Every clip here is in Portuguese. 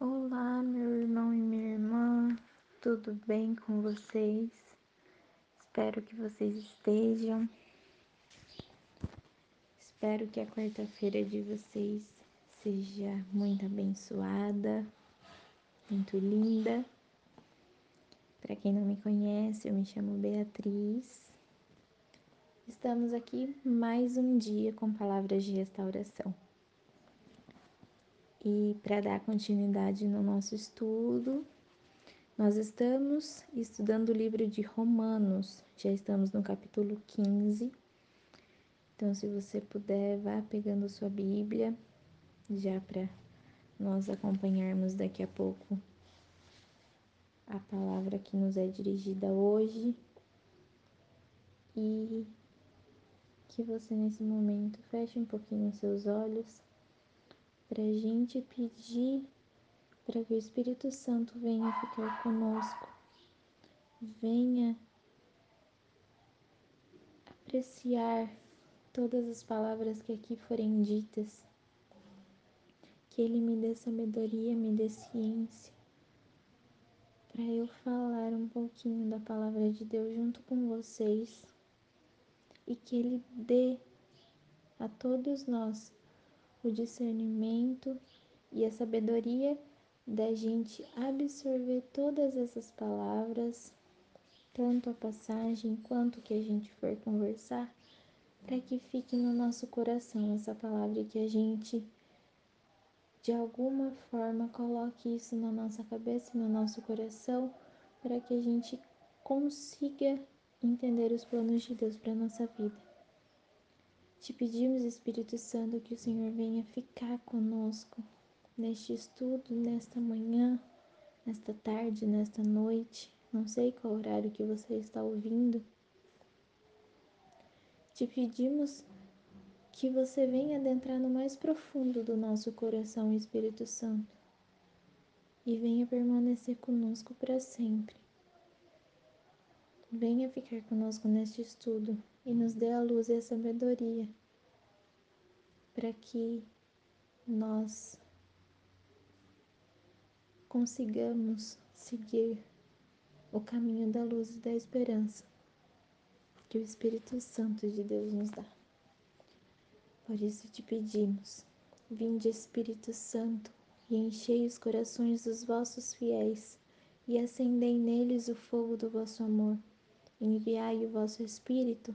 Olá, meu irmão e minha irmã, tudo bem com vocês? Espero que vocês estejam. Espero que a quarta-feira de vocês seja muito abençoada, muito linda. Para quem não me conhece, eu me chamo Beatriz. Estamos aqui mais um dia com palavras de restauração. E para dar continuidade no nosso estudo, nós estamos estudando o livro de Romanos, já estamos no capítulo 15. Então, se você puder, vá pegando sua Bíblia, já para nós acompanharmos daqui a pouco a palavra que nos é dirigida hoje. E que você nesse momento feche um pouquinho os seus olhos para a gente pedir para que o Espírito Santo venha ficar conosco, venha apreciar todas as palavras que aqui forem ditas, que Ele me dê sabedoria, me dê ciência, para eu falar um pouquinho da palavra de Deus junto com vocês. E que Ele dê a todos nós o discernimento e a sabedoria da gente absorver todas essas palavras, tanto a passagem quanto que a gente for conversar, para que fique no nosso coração essa palavra que a gente de alguma forma coloque isso na nossa cabeça no nosso coração, para que a gente consiga entender os planos de Deus para nossa vida. Te pedimos, Espírito Santo, que o Senhor venha ficar conosco neste estudo, nesta manhã, nesta tarde, nesta noite. Não sei qual horário que você está ouvindo. Te pedimos que você venha adentrar no mais profundo do nosso coração, Espírito Santo, e venha permanecer conosco para sempre. Venha ficar conosco neste estudo e nos dê a luz e a sabedoria para que nós consigamos seguir o caminho da luz e da esperança que o Espírito Santo de Deus nos dá. Por isso te pedimos, vinde Espírito Santo e enchei os corações dos vossos fiéis e acendei neles o fogo do vosso amor. Enviai o vosso Espírito,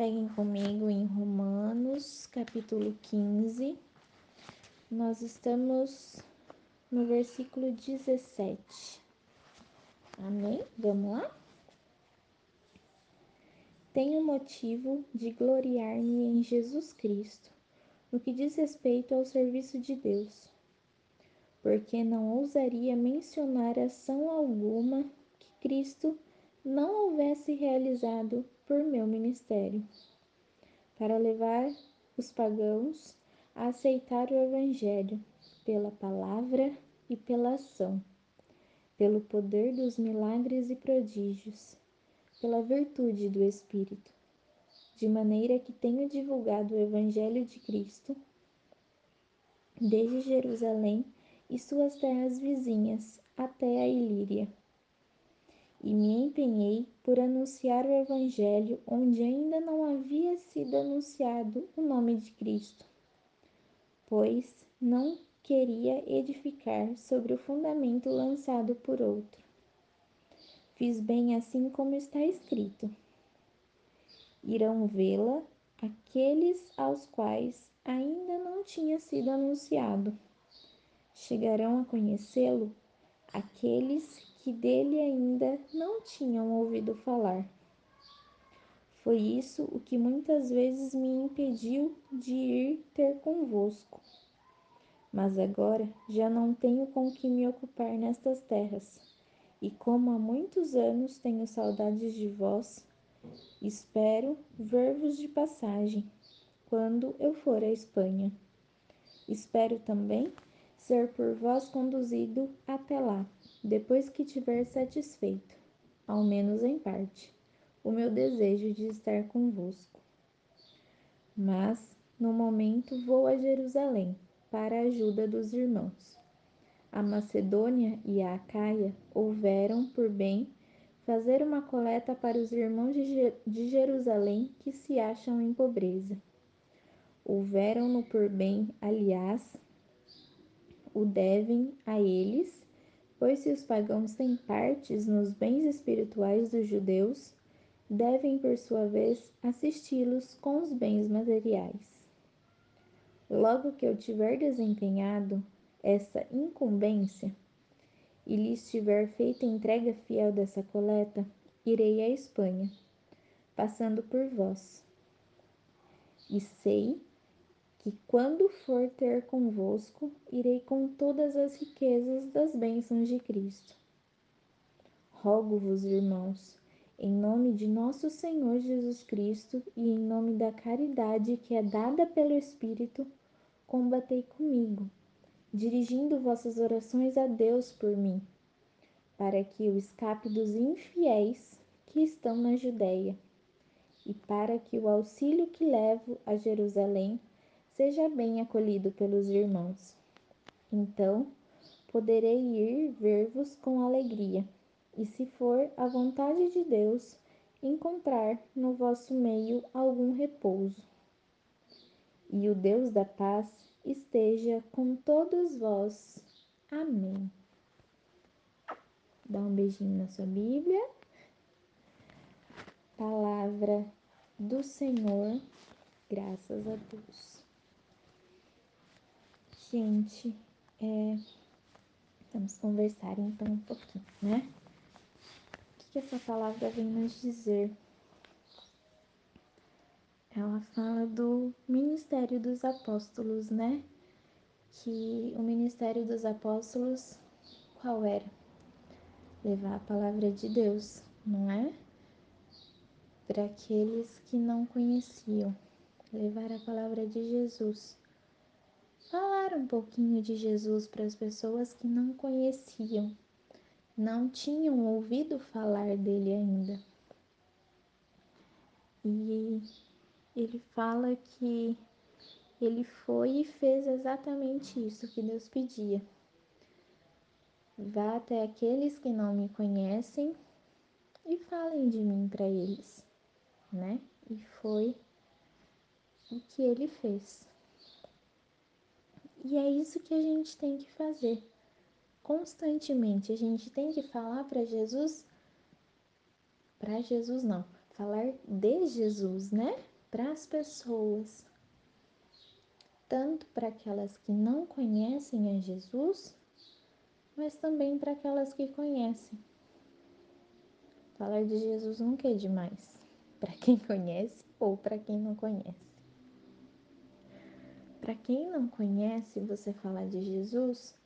Peguem comigo em Romanos, capítulo 15. Nós estamos no versículo 17. Amém? Vamos lá? Tenho motivo de gloriar-me em Jesus Cristo, no que diz respeito ao serviço de Deus, porque não ousaria mencionar ação alguma que Cristo não houvesse realizado por meu ministério, para levar os pagãos a aceitar o Evangelho pela palavra e pela ação, pelo poder dos milagres e prodígios, pela virtude do Espírito, de maneira que tenho divulgado o Evangelho de Cristo desde Jerusalém e suas terras vizinhas até a Ilíria e me empenhei por anunciar o Evangelho onde ainda não havia sido anunciado o nome de Cristo, pois não queria edificar sobre o fundamento lançado por outro. Fiz bem assim como está escrito: irão vê-la aqueles aos quais ainda não tinha sido anunciado. Chegarão a conhecê-lo aqueles que dele ainda não tinham ouvido falar. Foi isso o que muitas vezes me impediu de ir ter convosco. Mas agora já não tenho com que me ocupar nestas terras, e como há muitos anos tenho saudades de vós, espero ver-vos de passagem quando eu for à Espanha. Espero também ser por vós conduzido até lá, depois que tiver satisfeito, ao menos em parte, o meu desejo de estar convosco. Mas, no momento, vou a Jerusalém para a ajuda dos irmãos. A Macedônia e a Acaia houveram por bem fazer uma coleta para os irmãos de Jerusalém que se acham em pobreza. Houveram-no por bem, aliás, o devem a eles, pois se os pagãos têm partes nos bens espirituais dos judeus, devem, por sua vez, assisti-los com os bens materiais. Logo que eu tiver desempenhado essa incumbência e lhes tiver feito entrega fiel dessa coleta, irei à Espanha, passando por vós. E sei que quando for ter convosco, irei com todas as riquezas das bênçãos de Cristo. Rogo-vos, irmãos, em nome de nosso Senhor Jesus Cristo e em nome da caridade que é dada pelo Espírito, combatei comigo, dirigindo vossas orações a Deus por mim, para que eu escape dos infiéis que estão na Judéia, e para que o auxílio que levo a Jerusalém seja bem acolhido pelos irmãos. Então, poderei ir ver-vos com alegria, e se for a vontade de Deus, encontrar no vosso meio algum repouso e o Deus da paz esteja com todos vós. Amém. Dá um beijinho na sua Bíblia. Palavra do Senhor, graças a Deus. Gente, é, vamos conversar então um pouquinho, né? O que essa palavra vem nos dizer? ela fala do ministério dos apóstolos, né? Que o ministério dos apóstolos, qual era? Levar a palavra de Deus, não é? Para aqueles que não conheciam, levar a palavra de Jesus. Falar um pouquinho de Jesus para as pessoas que não conheciam, não tinham ouvido falar dele ainda. E ele fala que ele foi e fez exatamente isso que Deus pedia. Vá até aqueles que não me conhecem e falem de mim para eles, né? E foi o que ele fez. E é isso que a gente tem que fazer. Constantemente a gente tem que falar para Jesus, para Jesus não, falar de Jesus, né? para as pessoas, tanto para aquelas que não conhecem a Jesus, mas também para aquelas que conhecem. Falar de Jesus nunca é demais, para quem conhece ou para quem não conhece. Para quem não conhece, você falar de Jesus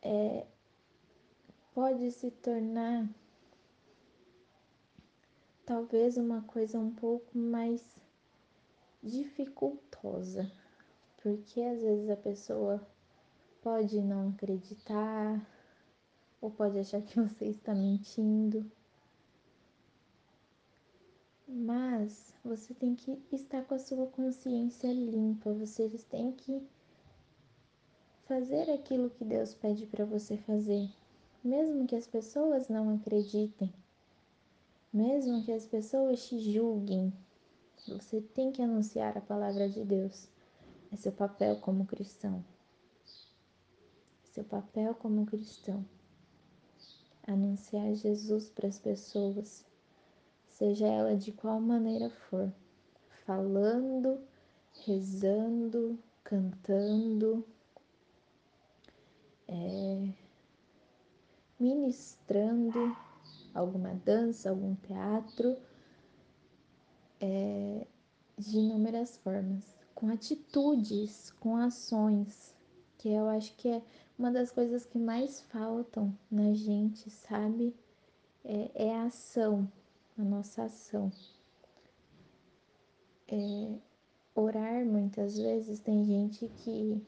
é, pode se tornar talvez uma coisa um pouco mais dificultosa, porque às vezes a pessoa pode não acreditar ou pode achar que você está mentindo. Mas você tem que estar com a sua consciência limpa, vocês têm que fazer aquilo que Deus pede para você fazer, mesmo que as pessoas não acreditem, mesmo que as pessoas te julguem, você tem que anunciar a palavra de Deus. É seu papel como cristão. É seu papel como cristão. Anunciar Jesus para as pessoas, seja ela de qual maneira for, falando, rezando, cantando, é, ministrando alguma dança, algum teatro é, de inúmeras formas, com atitudes, com ações que eu acho que é uma das coisas que mais faltam na gente, sabe? É, é a ação, a nossa ação. É, orar muitas vezes tem gente que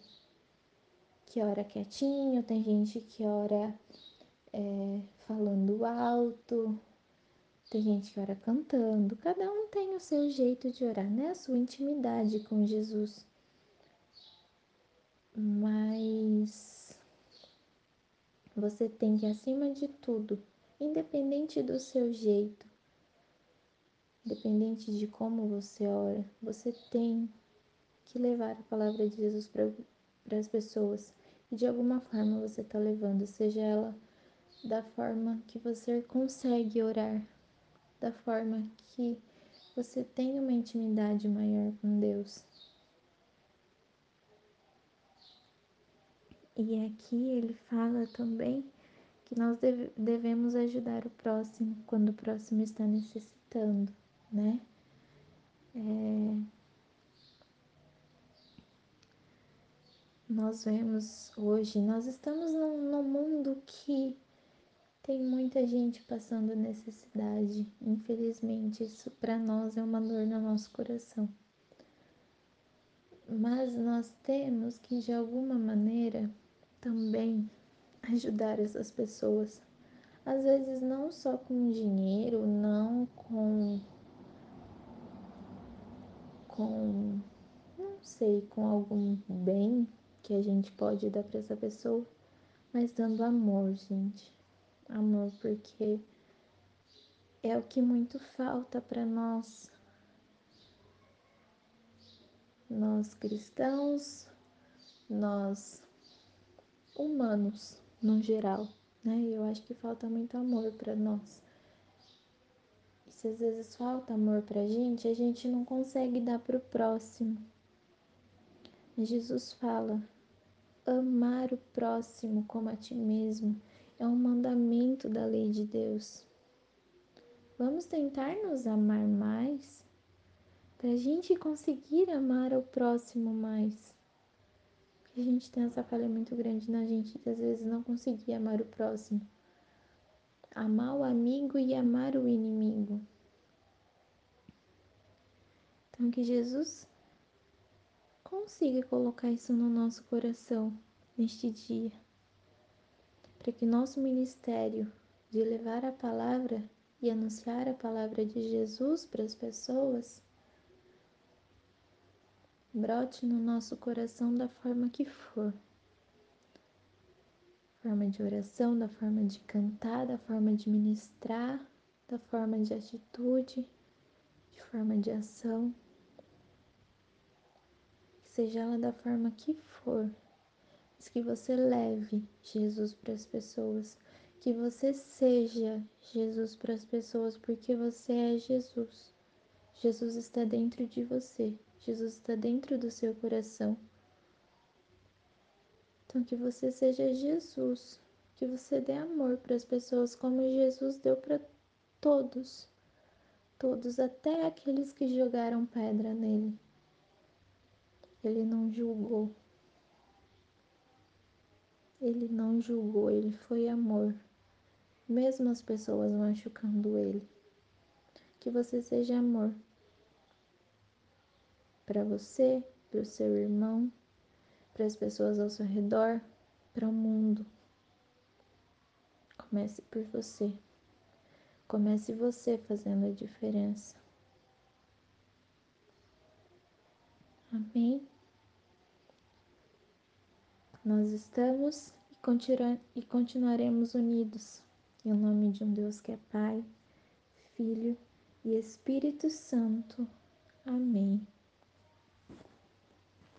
que ora quietinho, tem gente que ora é, falando alto, tem gente que ora cantando. Cada um tem o seu jeito de orar, né? A sua intimidade com Jesus. Mas você tem que, acima de tudo, independente do seu jeito, independente de como você ora, você tem que levar a palavra de Jesus para as pessoas. E de alguma forma você está levando, seja ela da forma que você consegue orar, da forma que você tem uma intimidade maior com Deus. E aqui ele fala também que nós deve, devemos ajudar o próximo quando o próximo está necessitando, né? É... Nós vemos hoje, nós estamos num, num mundo que tem muita gente passando necessidade. Infelizmente, isso para nós é uma dor no nosso coração. Mas nós temos que, de alguma maneira, também ajudar essas pessoas. Às vezes não só com dinheiro, não com com não sei, com algum bem que a gente pode dar para essa pessoa, mas dando amor, gente. Amor, porque é o que muito falta para nós. Nós cristãos, nós humanos no geral, né? Eu acho que falta muito amor para nós. Às vezes falta amor pra gente, a gente não consegue dar pro próximo. Jesus fala: amar o próximo como a ti mesmo é um mandamento da lei de Deus. Vamos tentar nos amar mais para a gente conseguir amar o próximo mais a gente tem essa falha muito grande na gente de às vezes não conseguir amar o próximo. Amar o amigo e amar o inimigo. Então que Jesus consiga colocar isso no nosso coração neste dia. Para que nosso ministério de levar a palavra e anunciar a palavra de Jesus para as pessoas brote no nosso coração da forma que for. Forma de oração, da forma de cantar, da forma de ministrar, da forma de atitude, de forma de ação. Seja ela da forma que for, mas que você leve Jesus para as pessoas, que você seja Jesus para as pessoas, porque você é Jesus. Jesus está dentro de você. Jesus está dentro do seu coração. Então, que você seja Jesus, que você dê amor para as pessoas como Jesus deu para todos, todos, até aqueles que jogaram pedra nele. Ele não julgou. Ele não julgou, ele foi amor, mesmo as pessoas machucando ele. Que você seja amor para você, para o seu irmão, para as pessoas ao seu redor, para o mundo. Comece por você. Comece você fazendo a diferença. Amém? Nós estamos e, continua, continuaremos unidos em nome de um Deus que é Pai, Filho e Espírito Santo. Amém.